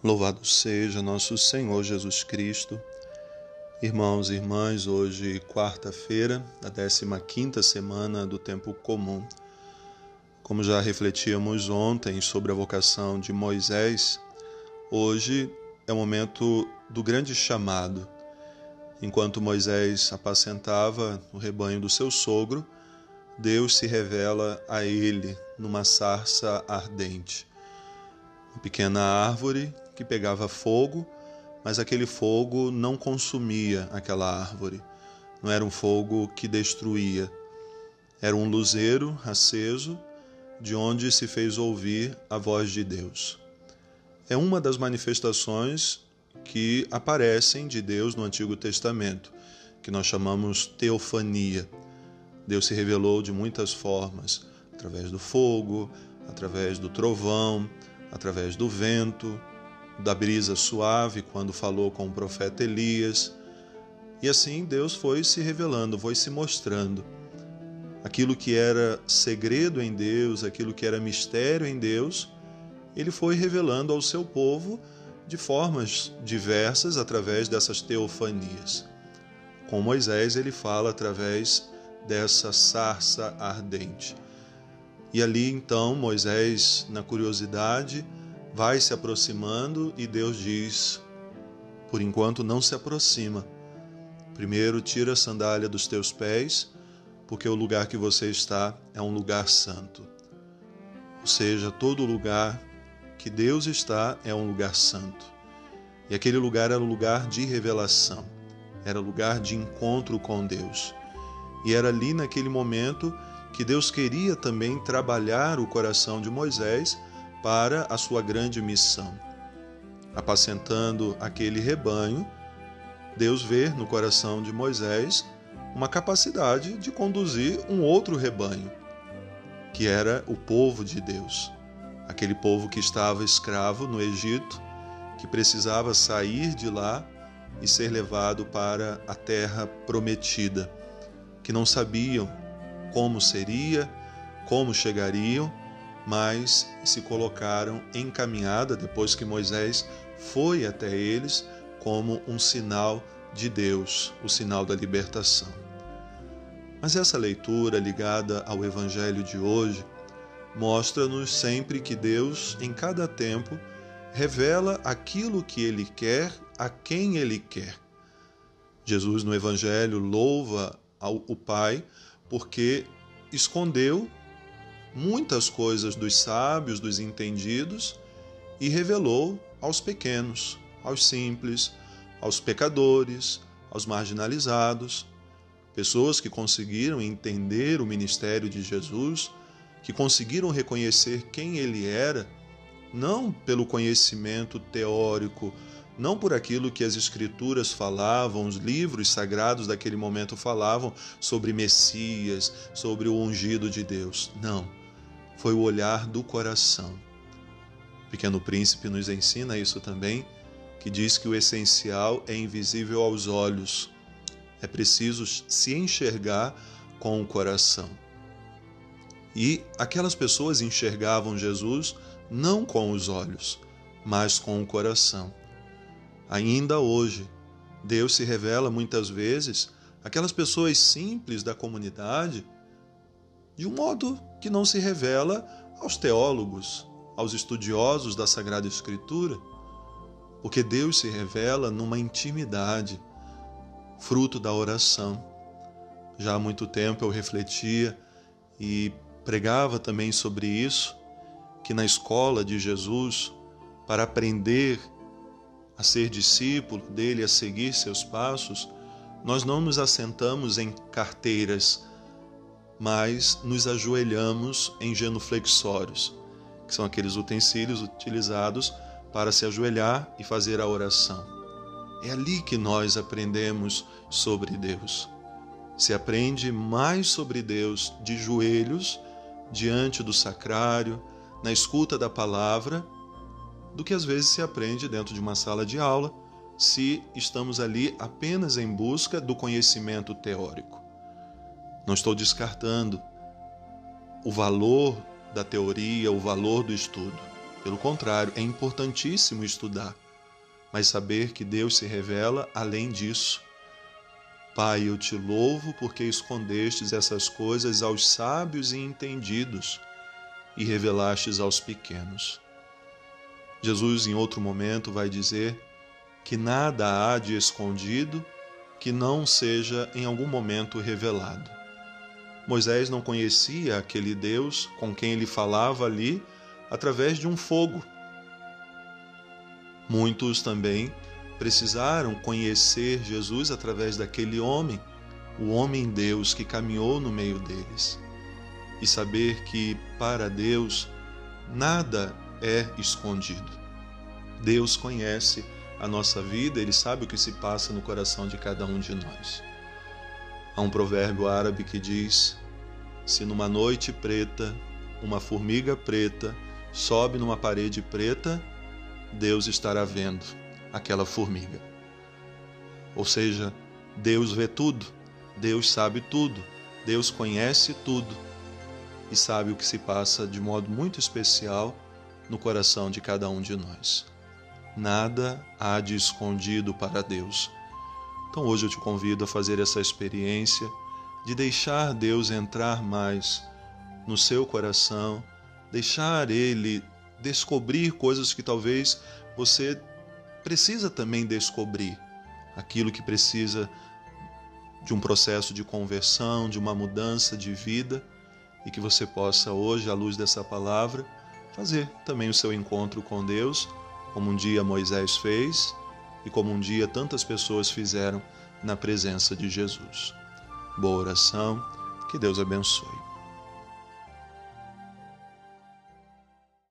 Louvado seja nosso Senhor Jesus Cristo. Irmãos e irmãs, hoje, quarta-feira, da 15 semana do tempo comum. Como já refletíamos ontem sobre a vocação de Moisés, hoje é o momento do grande chamado. Enquanto Moisés apacentava o rebanho do seu sogro, Deus se revela a ele numa sarça ardente. Pequena árvore que pegava fogo, mas aquele fogo não consumia aquela árvore. Não era um fogo que destruía. Era um luzeiro aceso, de onde se fez ouvir a voz de Deus. É uma das manifestações que aparecem de Deus no Antigo Testamento, que nós chamamos teofania. Deus se revelou de muitas formas, através do fogo, através do trovão, através do vento, da brisa suave quando falou com o profeta Elias. E assim Deus foi se revelando, foi se mostrando. Aquilo que era segredo em Deus, aquilo que era mistério em Deus, ele foi revelando ao seu povo de formas diversas através dessas teofanias. Com Moisés, ele fala através dessa sarça ardente. E ali então Moisés, na curiosidade, vai se aproximando e Deus diz: Por enquanto não se aproxima. Primeiro tira a sandália dos teus pés, porque o lugar que você está é um lugar santo. Ou seja, todo lugar que Deus está é um lugar santo. E aquele lugar era lugar de revelação, era lugar de encontro com Deus. E era ali naquele momento que Deus queria também trabalhar o coração de Moisés para a sua grande missão. Apacentando aquele rebanho, Deus vê no coração de Moisés uma capacidade de conduzir um outro rebanho, que era o povo de Deus, aquele povo que estava escravo no Egito, que precisava sair de lá e ser levado para a terra prometida, que não sabiam como seria, como chegariam mas se colocaram em caminhada depois que Moisés foi até eles como um sinal de Deus, o sinal da libertação. Mas essa leitura ligada ao evangelho de hoje mostra-nos sempre que Deus, em cada tempo, revela aquilo que ele quer a quem ele quer. Jesus no evangelho louva ao, o Pai porque escondeu muitas coisas dos sábios, dos entendidos, e revelou aos pequenos, aos simples, aos pecadores, aos marginalizados, pessoas que conseguiram entender o ministério de Jesus, que conseguiram reconhecer quem ele era, não pelo conhecimento teórico, não por aquilo que as escrituras falavam, os livros sagrados daquele momento falavam sobre Messias, sobre o ungido de Deus. Não foi o olhar do coração. O Pequeno Príncipe nos ensina isso também, que diz que o essencial é invisível aos olhos. É preciso se enxergar com o coração. E aquelas pessoas enxergavam Jesus não com os olhos, mas com o coração. Ainda hoje, Deus se revela muitas vezes aquelas pessoas simples da comunidade de um modo que não se revela aos teólogos, aos estudiosos da Sagrada Escritura, porque Deus se revela numa intimidade, fruto da oração. Já há muito tempo eu refletia e pregava também sobre isso, que na escola de Jesus, para aprender a ser discípulo dele, a seguir seus passos, nós não nos assentamos em carteiras mas nos ajoelhamos em genuflexórios, que são aqueles utensílios utilizados para se ajoelhar e fazer a oração. É ali que nós aprendemos sobre Deus. Se aprende mais sobre Deus de joelhos, diante do sacrário, na escuta da palavra, do que às vezes se aprende dentro de uma sala de aula, se estamos ali apenas em busca do conhecimento teórico. Não estou descartando o valor da teoria, o valor do estudo. Pelo contrário, é importantíssimo estudar, mas saber que Deus se revela além disso. Pai, eu te louvo porque escondestes essas coisas aos sábios e entendidos e revelastes aos pequenos. Jesus, em outro momento, vai dizer que nada há de escondido que não seja em algum momento revelado. Moisés não conhecia aquele Deus com quem ele falava ali através de um fogo. Muitos também precisaram conhecer Jesus através daquele homem, o homem Deus que caminhou no meio deles, e saber que para Deus nada é escondido. Deus conhece a nossa vida, ele sabe o que se passa no coração de cada um de nós. Há um provérbio árabe que diz: Se numa noite preta uma formiga preta sobe numa parede preta, Deus estará vendo aquela formiga. Ou seja, Deus vê tudo, Deus sabe tudo, Deus conhece tudo e sabe o que se passa de modo muito especial no coração de cada um de nós. Nada há de escondido para Deus. Então hoje eu te convido a fazer essa experiência de deixar Deus entrar mais no seu coração deixar ele descobrir coisas que talvez você precisa também descobrir, aquilo que precisa de um processo de conversão, de uma mudança de vida e que você possa hoje, à luz dessa palavra, fazer também o seu encontro com Deus, como um dia Moisés fez e como um dia tantas pessoas fizeram na presença de Jesus. Boa oração, que Deus abençoe.